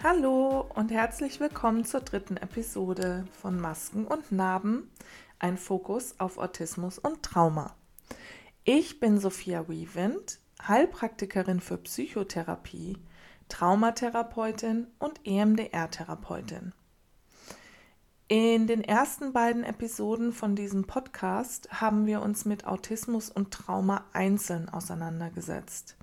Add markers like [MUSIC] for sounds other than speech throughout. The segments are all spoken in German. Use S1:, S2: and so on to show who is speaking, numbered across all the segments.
S1: Hallo und herzlich willkommen zur dritten Episode von Masken und Narben, ein Fokus auf Autismus und Trauma. Ich bin Sophia Wiewind, Heilpraktikerin für Psychotherapie, Traumatherapeutin und EMDR-Therapeutin. In den ersten beiden Episoden von diesem Podcast haben wir uns mit Autismus und Trauma einzeln auseinandergesetzt.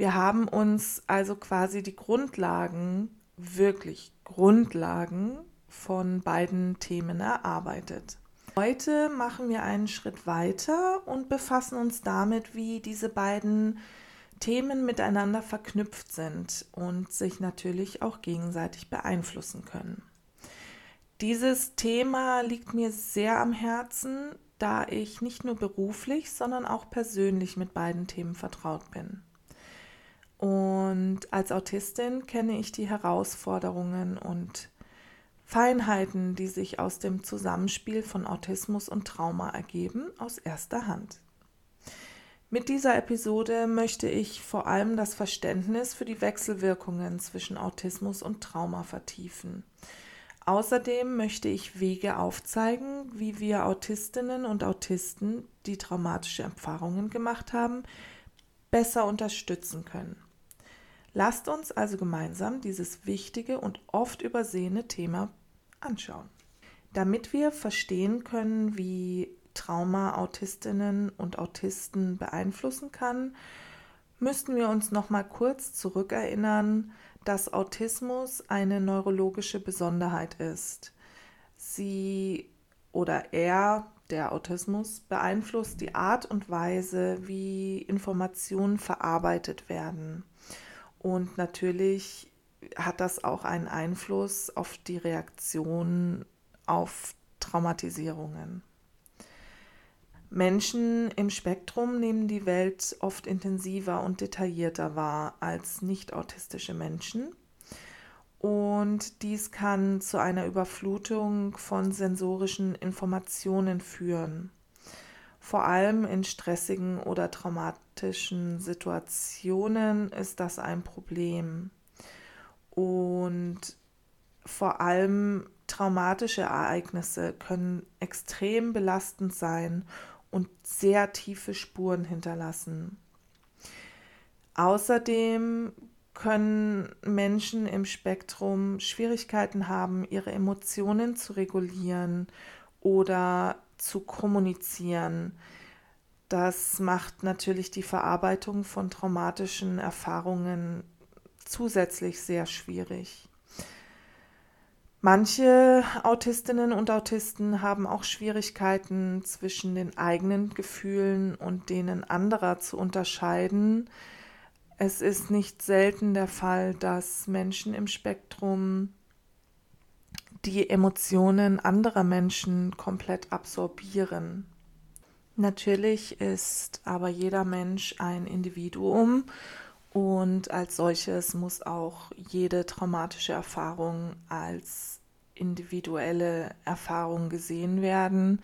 S1: Wir haben uns also quasi die Grundlagen, wirklich Grundlagen von beiden Themen erarbeitet. Heute machen wir einen Schritt weiter und befassen uns damit, wie diese beiden Themen miteinander verknüpft sind und sich natürlich auch gegenseitig beeinflussen können. Dieses Thema liegt mir sehr am Herzen, da ich nicht nur beruflich, sondern auch persönlich mit beiden Themen vertraut bin. Und als Autistin kenne ich die Herausforderungen und Feinheiten, die sich aus dem Zusammenspiel von Autismus und Trauma ergeben, aus erster Hand. Mit dieser Episode möchte ich vor allem das Verständnis für die Wechselwirkungen zwischen Autismus und Trauma vertiefen. Außerdem möchte ich Wege aufzeigen, wie wir Autistinnen und Autisten, die traumatische Erfahrungen gemacht haben, besser unterstützen können. Lasst uns also gemeinsam dieses wichtige und oft übersehene Thema anschauen. Damit wir verstehen können, wie Trauma Autistinnen und Autisten beeinflussen kann, müssten wir uns noch mal kurz zurückerinnern, dass Autismus eine neurologische Besonderheit ist. Sie oder er, der Autismus, beeinflusst die Art und Weise, wie Informationen verarbeitet werden. Und natürlich hat das auch einen Einfluss auf die Reaktion auf Traumatisierungen. Menschen im Spektrum nehmen die Welt oft intensiver und detaillierter wahr als nicht autistische Menschen. Und dies kann zu einer Überflutung von sensorischen Informationen führen. Vor allem in stressigen oder traumatischen Situationen ist das ein Problem. Und vor allem traumatische Ereignisse können extrem belastend sein und sehr tiefe Spuren hinterlassen. Außerdem können Menschen im Spektrum Schwierigkeiten haben, ihre Emotionen zu regulieren oder zu kommunizieren. Das macht natürlich die Verarbeitung von traumatischen Erfahrungen zusätzlich sehr schwierig. Manche Autistinnen und Autisten haben auch Schwierigkeiten zwischen den eigenen Gefühlen und denen anderer zu unterscheiden. Es ist nicht selten der Fall, dass Menschen im Spektrum die Emotionen anderer Menschen komplett absorbieren. Natürlich ist aber jeder Mensch ein Individuum und als solches muss auch jede traumatische Erfahrung als individuelle Erfahrung gesehen werden.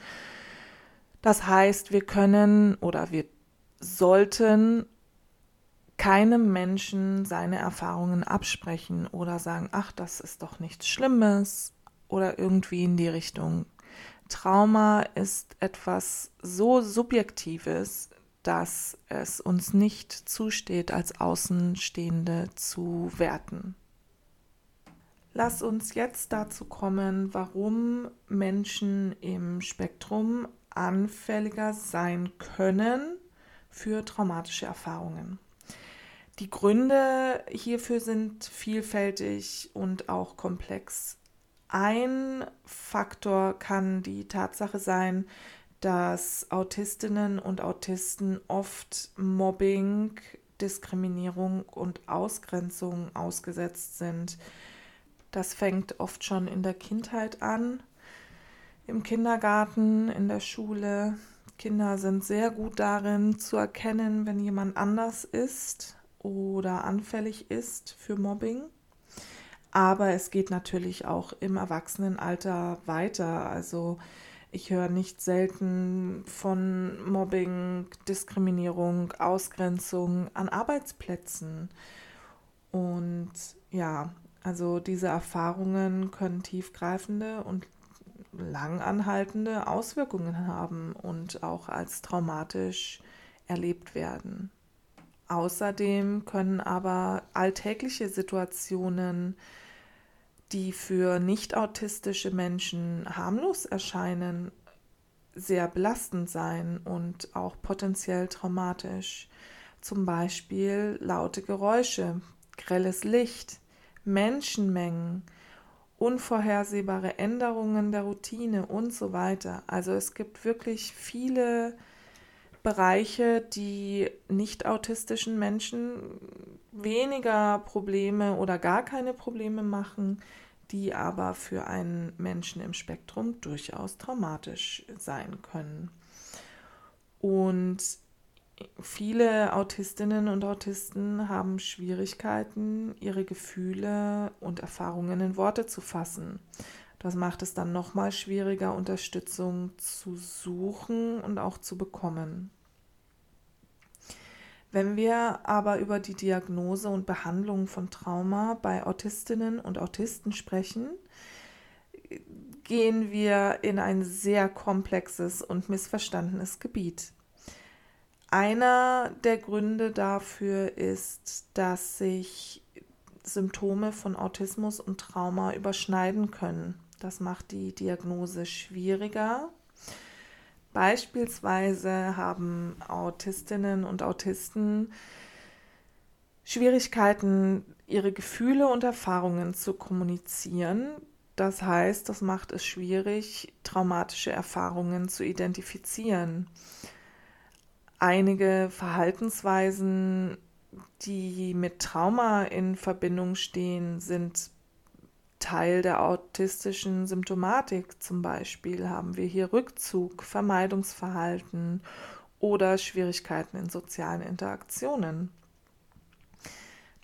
S1: Das heißt, wir können oder wir sollten keinem Menschen seine Erfahrungen absprechen oder sagen, ach, das ist doch nichts Schlimmes oder irgendwie in die Richtung. Trauma ist etwas so Subjektives, dass es uns nicht zusteht, als Außenstehende zu werten. Lass uns jetzt dazu kommen, warum Menschen im Spektrum anfälliger sein können für traumatische Erfahrungen. Die Gründe hierfür sind vielfältig und auch komplex. Ein Faktor kann die Tatsache sein, dass Autistinnen und Autisten oft Mobbing, Diskriminierung und Ausgrenzung ausgesetzt sind. Das fängt oft schon in der Kindheit an, im Kindergarten, in der Schule. Kinder sind sehr gut darin zu erkennen, wenn jemand anders ist oder anfällig ist für Mobbing. Aber es geht natürlich auch im Erwachsenenalter weiter. Also ich höre nicht selten von Mobbing, Diskriminierung, Ausgrenzung an Arbeitsplätzen. Und ja, Also diese Erfahrungen können tiefgreifende und langanhaltende Auswirkungen haben und auch als traumatisch erlebt werden. Außerdem können aber alltägliche Situationen, die für nicht autistische Menschen harmlos erscheinen, sehr belastend sein und auch potenziell traumatisch. Zum Beispiel laute Geräusche, grelles Licht, Menschenmengen, unvorhersehbare Änderungen der Routine und so weiter. Also es gibt wirklich viele Bereiche, die nicht autistischen Menschen weniger Probleme oder gar keine Probleme machen, die aber für einen Menschen im Spektrum durchaus traumatisch sein können. Und viele Autistinnen und Autisten haben Schwierigkeiten, ihre Gefühle und Erfahrungen in Worte zu fassen. Das macht es dann nochmal schwieriger, Unterstützung zu suchen und auch zu bekommen. Wenn wir aber über die Diagnose und Behandlung von Trauma bei Autistinnen und Autisten sprechen, gehen wir in ein sehr komplexes und missverstandenes Gebiet. Einer der Gründe dafür ist, dass sich Symptome von Autismus und Trauma überschneiden können. Das macht die Diagnose schwieriger Beispielsweise haben Autistinnen und Autisten Schwierigkeiten, ihre Gefühle und Erfahrungen zu kommunizieren. Das heißt, das macht es schwierig, traumatische Erfahrungen zu identifizieren. Einige Verhaltensweisen, die mit Trauma in Verbindung stehen, sind Teil der autistischen Symptomatik zum Beispiel haben wir hier Rückzug, Vermeidungsverhalten oder Schwierigkeiten in sozialen Interaktionen.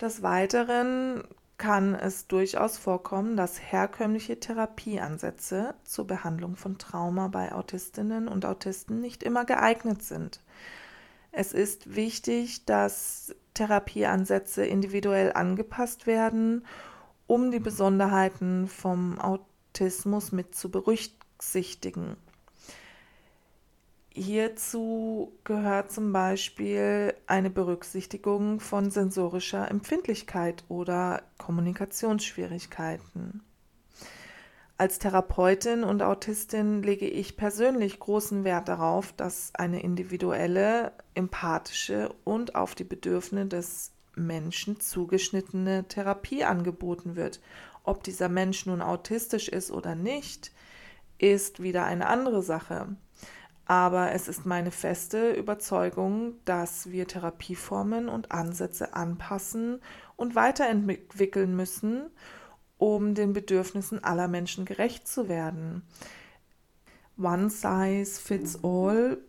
S1: Des Weiteren kann es durchaus vorkommen, dass herkömmliche Therapieansätze zur Behandlung von Trauma bei Autistinnen und Autisten nicht immer geeignet sind. Es ist wichtig, dass Therapieansätze individuell angepasst werden um die Besonderheiten vom Autismus mit zu berücksichtigen. Hierzu gehört zum Beispiel eine Berücksichtigung von sensorischer Empfindlichkeit oder Kommunikationsschwierigkeiten. Als Therapeutin und Autistin lege ich persönlich großen Wert darauf, dass eine individuelle, empathische und auf die Bedürfnisse des Menschen zugeschnittene Therapie angeboten wird. Ob dieser Mensch nun autistisch ist oder nicht, ist wieder eine andere Sache. Aber es ist meine feste Überzeugung, dass wir Therapieformen und Ansätze anpassen und weiterentwickeln müssen, um den Bedürfnissen aller Menschen gerecht zu werden. One size fits all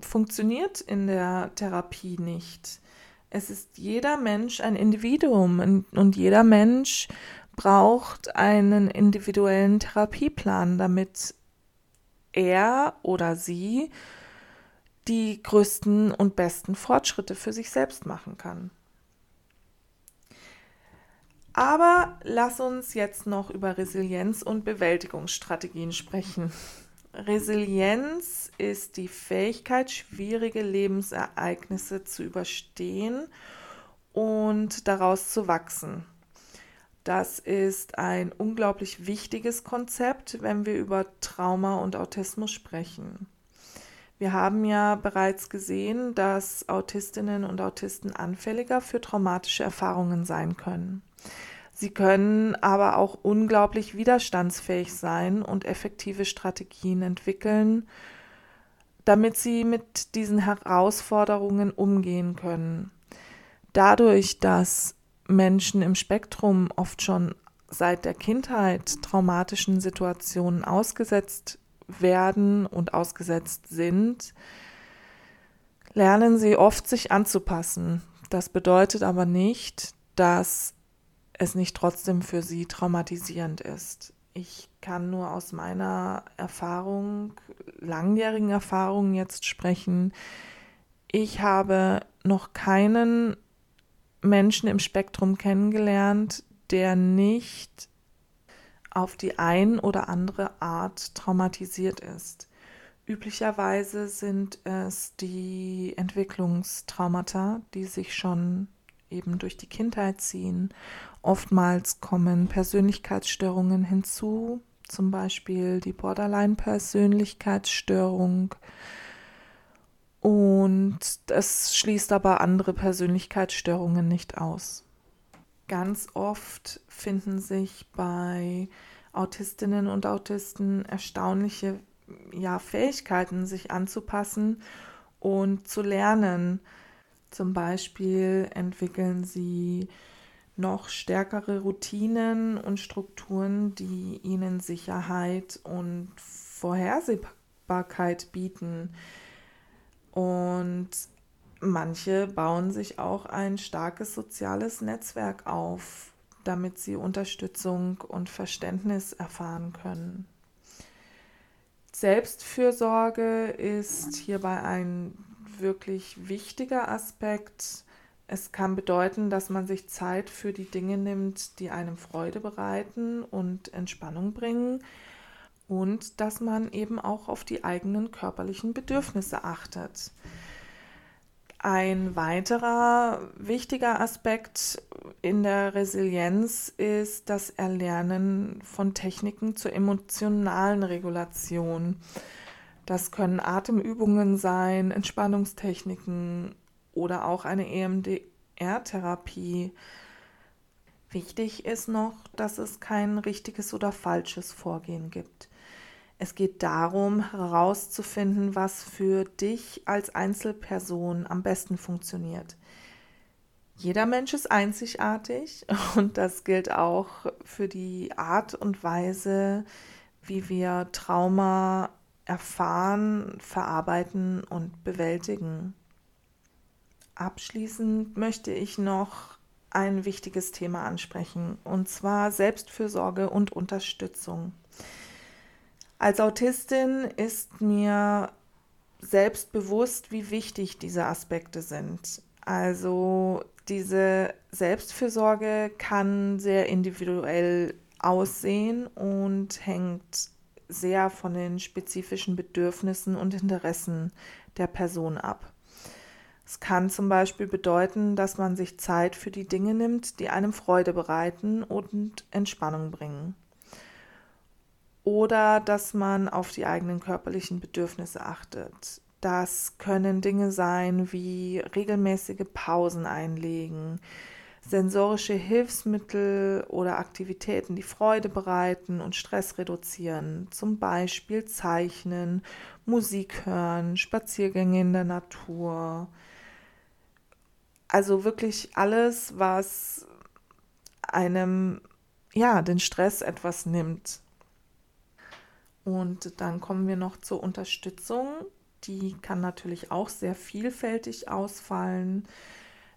S1: funktioniert in der Therapie nicht es ist jeder Mensch ein Individuum und, und jeder Mensch braucht einen individuellen Therapieplan, damit er oder sie die größten und besten Fortschritte für sich selbst machen kann. Aber lass uns jetzt noch über Resilienz und Bewältigungsstrategien sprechen. Resilienz ist die Fähigkeit, schwierige Lebensereignisse zu überstehen und daraus zu wachsen. Das ist ein unglaublich wichtiges Konzept, wenn wir über Trauma und Autismus sprechen. Wir haben ja bereits gesehen, dass Autistinnen und Autisten anfälliger für traumatische Erfahrungen sein können. Sie können aber auch unglaublich widerstandsfähig sein und effektive Strategien entwickeln, damit sie mit diesen Herausforderungen umgehen können. Dadurch, dass Menschen im Spektrum oft schon seit der Kindheit traumatischen Situationen ausgesetzt werden und ausgesetzt sind, lernen sie oft sich anzupassen. Das bedeutet aber nicht, dass es nicht trotzdem für sie traumatisierend ist. Ich kann nur aus meiner Erfahrung, langjährigen Erfahrung jetzt sprechen. Ich habe noch keinen Menschen im Spektrum kennengelernt, der nicht auf die ein oder andere Art traumatisiert ist. Üblicherweise sind es die Entwicklungstraumata, die sich schon eben durch die Kindheit ziehen. Oftmals kommen Persönlichkeitsstörungen hinzu, zum Beispiel die Borderline-Persönlichkeitsstörung. Und es schließt aber andere Persönlichkeitsstörungen nicht aus. Ganz oft finden sich bei Autistinnen und Autisten erstaunliche ja, Fähigkeiten, sich anzupassen und zu lernen. Zum Beispiel entwickeln sie noch stärkere Routinen und Strukturen, die ihnen Sicherheit und Vorhersehbarkeit bieten. Und manche bauen sich auch ein starkes soziales Netzwerk auf, damit sie Unterstützung und Verständnis erfahren können. Selbstfürsorge ist hierbei ein wirklich wichtiger Aspekt. Es kann bedeuten, dass man sich Zeit für die Dinge nimmt, die einem Freude bereiten und Entspannung bringen und dass man eben auch auf die eigenen körperlichen Bedürfnisse achtet. Ein weiterer wichtiger Aspekt in der Resilienz ist das Erlernen von Techniken zur emotionalen Regulation. Das können Atemübungen sein, Entspannungstechniken oder auch eine EMDR-Therapie. Wichtig ist noch, dass es kein richtiges oder falsches Vorgehen gibt. Es geht darum, herauszufinden, was für dich als Einzelperson am besten funktioniert. Jeder Mensch ist einzigartig [LAUGHS] und das gilt auch für die Art und Weise, wie wir Trauma erfahren, verarbeiten und bewältigen. Abschließend möchte ich noch ein wichtiges Thema ansprechen, und zwar Selbstfürsorge und Unterstützung. Als Autistin ist mir selbst bewusst, wie wichtig diese Aspekte sind. Also diese Selbstfürsorge kann sehr individuell aussehen und hängt sehr von den spezifischen Bedürfnissen und Interessen der Person ab. Es kann zum Beispiel bedeuten, dass man sich Zeit für die Dinge nimmt, die einem Freude bereiten und Entspannung bringen oder dass man auf die eigenen körperlichen Bedürfnisse achtet. Das können Dinge sein wie regelmäßige Pausen einlegen, sensorische Hilfsmittel oder Aktivitäten, die Freude bereiten und Stress reduzieren, zum Beispiel Zeichnen, Musik hören, Spaziergänge in der Natur. Also wirklich alles, was einem ja den Stress etwas nimmt. Und dann kommen wir noch zur Unterstützung. Die kann natürlich auch sehr vielfältig ausfallen.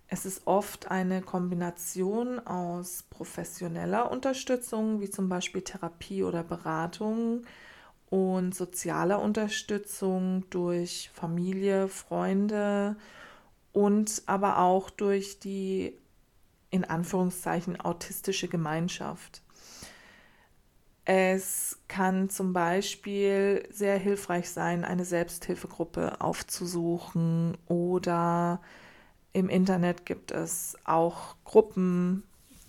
S1: Es ist oft eine Kombination aus professioneller Unterstützung, wie zum Beispiel Therapie oder Beratung, und sozialer Unterstützung durch Familie, Freunde und aber auch durch die in Anführungszeichen autistische Gemeinschaft. Es kann zum Beispiel sehr hilfreich sein, eine Selbsthilfegruppe aufzusuchen oder im Internet gibt es auch Gruppen,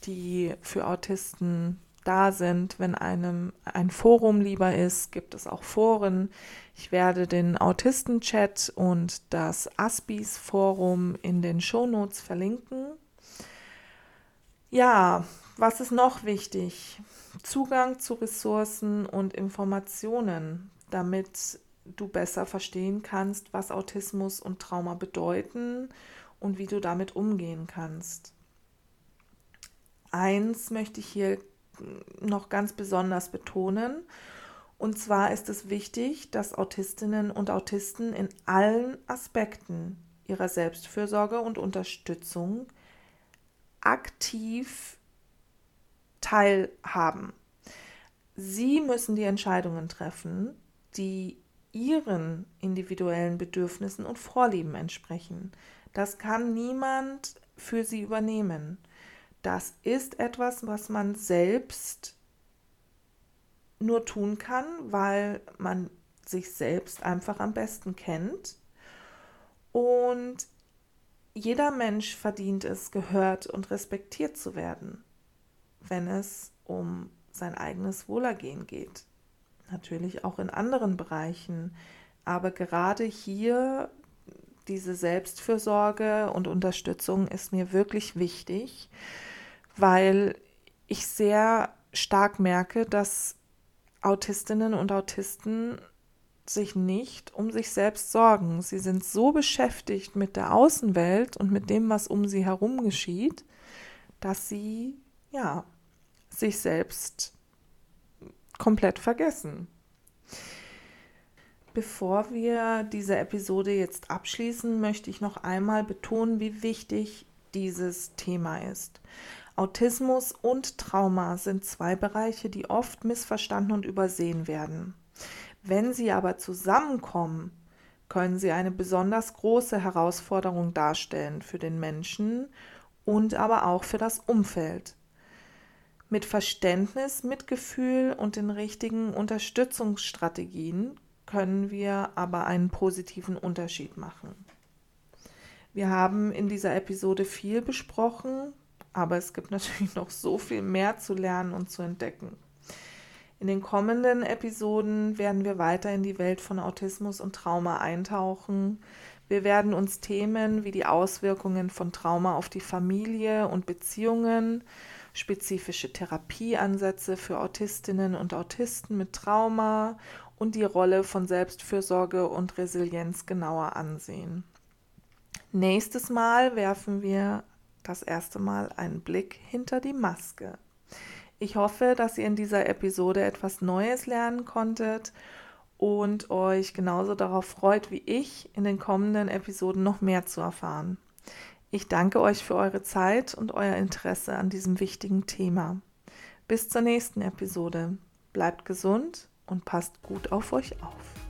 S1: die für Autisten da sind. Wenn einem ein Forum lieber ist, gibt es auch Foren. Ich werde den Autisten-Chat und das Aspis-Forum in den Shownotes verlinken. Ja, was ist noch wichtig? Zugang zu Ressourcen und Informationen, damit du besser verstehen kannst, was Autismus und Trauma bedeuten und wie du damit umgehen kannst. Eins möchte ich hier noch ganz besonders betonen. Und zwar ist es wichtig, dass Autistinnen und Autisten in allen Aspekten ihrer Selbstfürsorge und Unterstützung aktiv teilhaben. Sie müssen die Entscheidungen treffen, die ihren individuellen Bedürfnissen und Vorlieben entsprechen. Das kann niemand für sie übernehmen. Das ist etwas, was man selbst nur tun kann, weil man sich selbst einfach am besten kennt. Und jeder Mensch verdient es, gehört und respektiert zu werden, wenn es um sein eigenes Wohlergehen geht. Natürlich auch in anderen Bereichen, aber gerade hier diese Selbstfürsorge und Unterstützung ist mir wirklich wichtig, weil ich sehr stark merke, dass Autistinnen und Autisten sich nicht um sich selbst sorgen. Sie sind so beschäftigt mit der Außenwelt und mit dem, was um sie herum geschieht, dass sie ja sich selbst komplett vergessen. Bevor wir diese Episode jetzt abschließen, möchte ich noch einmal betonen, wie wichtig dieses Thema ist. Autismus und Trauma sind zwei Bereiche, die oft missverstanden und übersehen werden. Wenn sie aber zusammenkommen, können sie eine besonders große Herausforderung darstellen für den Menschen und aber auch für das Umfeld. Mit Verständnis, Mitgefühl und den richtigen Unterstützungsstrategien können wir aber einen positiven Unterschied machen. Wir haben in dieser Episode viel besprochen, aber es gibt [LAUGHS] natürlich noch so viel mehr zu lernen und zu entdecken. In den kommenden Episoden werden wir weiter in die Welt von Autismus und Trauma eintauchen. Wir werden uns Themen wie die Auswirkungen von Trauma auf die Familie und Beziehungen, spezifische Therapieansätze für Autistinnen und Autisten mit Trauma und die Rolle von Selbstfürsorge und Resilienz genauer ansehen. Nächstes Mal werfen wir das erste Mal einen Blick hinter die Maske. Ich hoffe, dass ihr in dieser Episode etwas Neues lernen konntet und euch genauso darauf freut wie ich, in den kommenden Episoden noch mehr zu erfahren. Ich danke euch für eure Zeit und euer Interesse an diesem wichtigen Thema. Bis zur nächsten Episode. Bleibt gesund und passt gut auf euch auf.